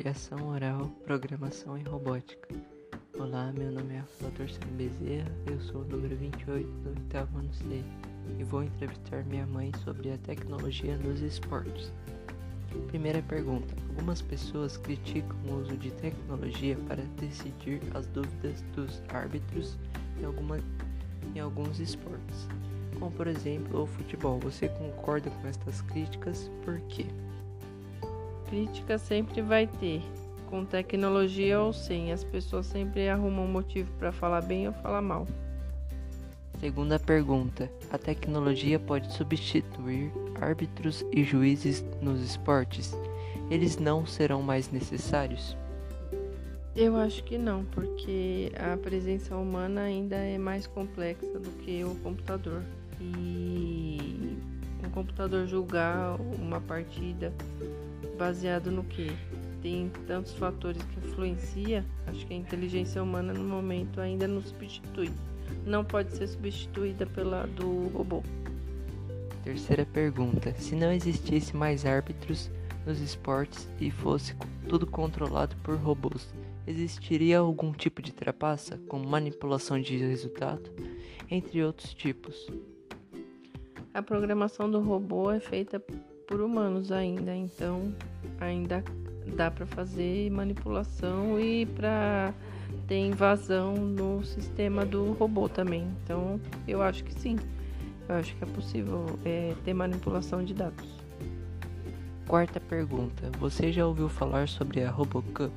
Comunicação Oral, Programação e Robótica. Olá, meu nome é Flávio Sam Bezerra, eu sou o número 28 do oitavo ano C e vou entrevistar minha mãe sobre a tecnologia nos esportes. Primeira pergunta: Algumas pessoas criticam o uso de tecnologia para decidir as dúvidas dos árbitros em, alguma, em alguns esportes, como por exemplo o futebol. Você concorda com estas críticas? Por quê? Crítica sempre vai ter, com tecnologia ou sem. As pessoas sempre arrumam um motivo para falar bem ou falar mal. Segunda pergunta: A tecnologia pode substituir árbitros e juízes nos esportes? Eles não serão mais necessários? Eu acho que não, porque a presença humana ainda é mais complexa do que o computador. E um computador julgar uma partida baseado no que? Tem tantos fatores que influencia, acho que a inteligência humana no momento ainda não substitui. Não pode ser substituída pela do robô. Terceira pergunta: se não existisse mais árbitros nos esportes e fosse tudo controlado por robôs, existiria algum tipo de trapaça, como manipulação de resultado, entre outros tipos? A programação do robô é feita por humanos ainda, então ainda dá para fazer manipulação e para ter invasão no sistema do robô também. Então eu acho que sim, eu acho que é possível é, ter manipulação de dados. Quarta pergunta: Você já ouviu falar sobre a RoboCup?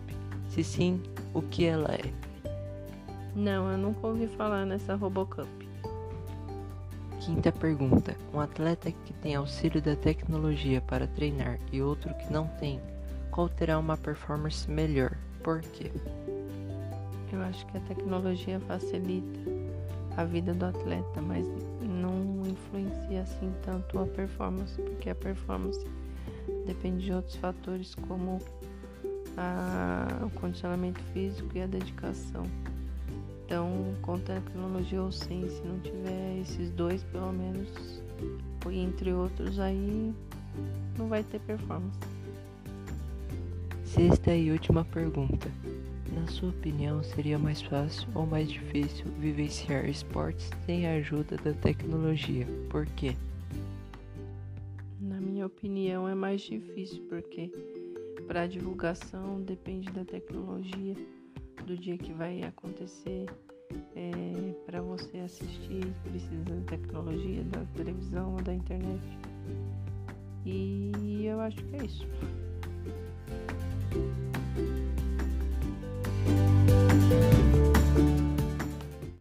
Se sim, o que ela é? Não, eu nunca ouvi falar nessa RoboCup. Quinta pergunta: Um atleta que tem auxílio da tecnologia para treinar e outro que não tem, qual terá uma performance melhor? Por quê? Eu acho que a tecnologia facilita a vida do atleta, mas não influencia assim tanto a performance, porque a performance depende de outros fatores como a, o condicionamento físico e a dedicação. Então, com tecnologia ou sem, se não tiver esses dois, pelo menos, e entre outros, aí não vai ter performance. Sexta e última pergunta. Na sua opinião, seria mais fácil ou mais difícil vivenciar esportes sem a ajuda da tecnologia? Por quê? Na minha opinião, é mais difícil porque para divulgação depende da tecnologia do dia que vai acontecer. É, para você assistir, precisa da tecnologia, da televisão da internet. E eu acho que é isso.